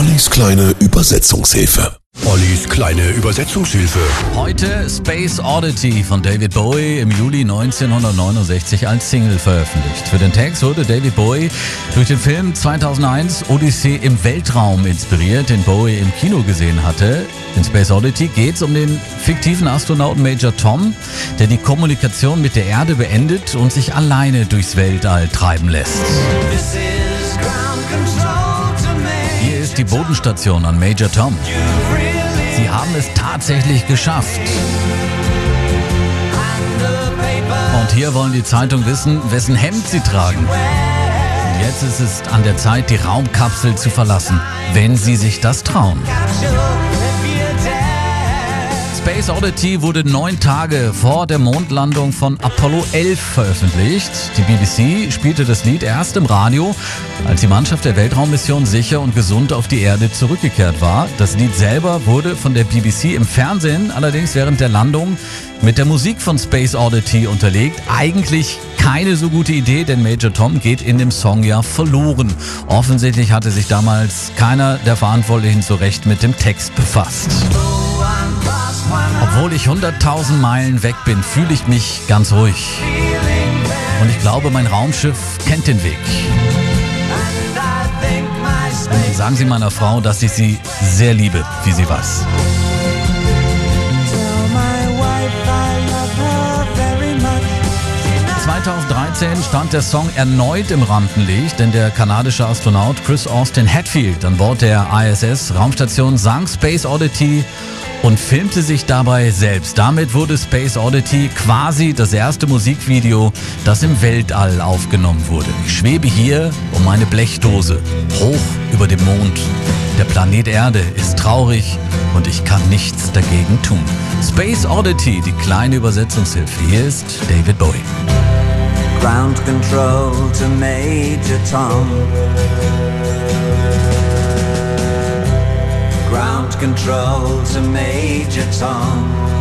Ollis kleine Übersetzungshilfe. Ollis kleine Übersetzungshilfe. Heute Space Oddity von David Bowie im Juli 1969 als Single veröffentlicht. Für den Text wurde David Bowie durch den Film 2001 Odyssee im Weltraum inspiriert, den Bowie im Kino gesehen hatte. In Space Oddity geht es um den fiktiven Astronauten Major Tom, der die Kommunikation mit der Erde beendet und sich alleine durchs Weltall treiben lässt. Hier ist die Bodenstation an Major Tom. Sie haben es tatsächlich geschafft. Und hier wollen die Zeitung wissen, wessen Hemd sie tragen. Und jetzt ist es an der Zeit, die Raumkapsel zu verlassen, wenn sie sich das trauen. Space Oddity wurde neun Tage vor der Mondlandung von Apollo 11 veröffentlicht. Die BBC spielte das Lied erst im Radio, als die Mannschaft der Weltraummission sicher und gesund auf die Erde zurückgekehrt war. Das Lied selber wurde von der BBC im Fernsehen allerdings während der Landung mit der Musik von Space Oddity unterlegt. Eigentlich keine so gute Idee, denn Major Tom geht in dem Song ja verloren. Offensichtlich hatte sich damals keiner der Verantwortlichen so recht mit dem Text befasst. Obwohl ich 100.000 Meilen weg bin, fühle ich mich ganz ruhig. Und ich glaube, mein Raumschiff kennt den Weg. Und sagen Sie meiner Frau, dass ich sie sehr liebe, wie sie weiß. 2013 stand der Song erneut im Rampenlicht, denn der kanadische Astronaut Chris Austin Hatfield an Bord der ISS Raumstation sang Space Oddity und filmte sich dabei selbst. Damit wurde Space Oddity quasi das erste Musikvideo, das im Weltall aufgenommen wurde. Ich schwebe hier um meine Blechdose, hoch über dem Mond. Der Planet Erde ist traurig und ich kann nichts dagegen tun. Space Oddity, die kleine Übersetzungshilfe. Hier ist David Bowie. Ground control to Major Tom. Control to Major Tom.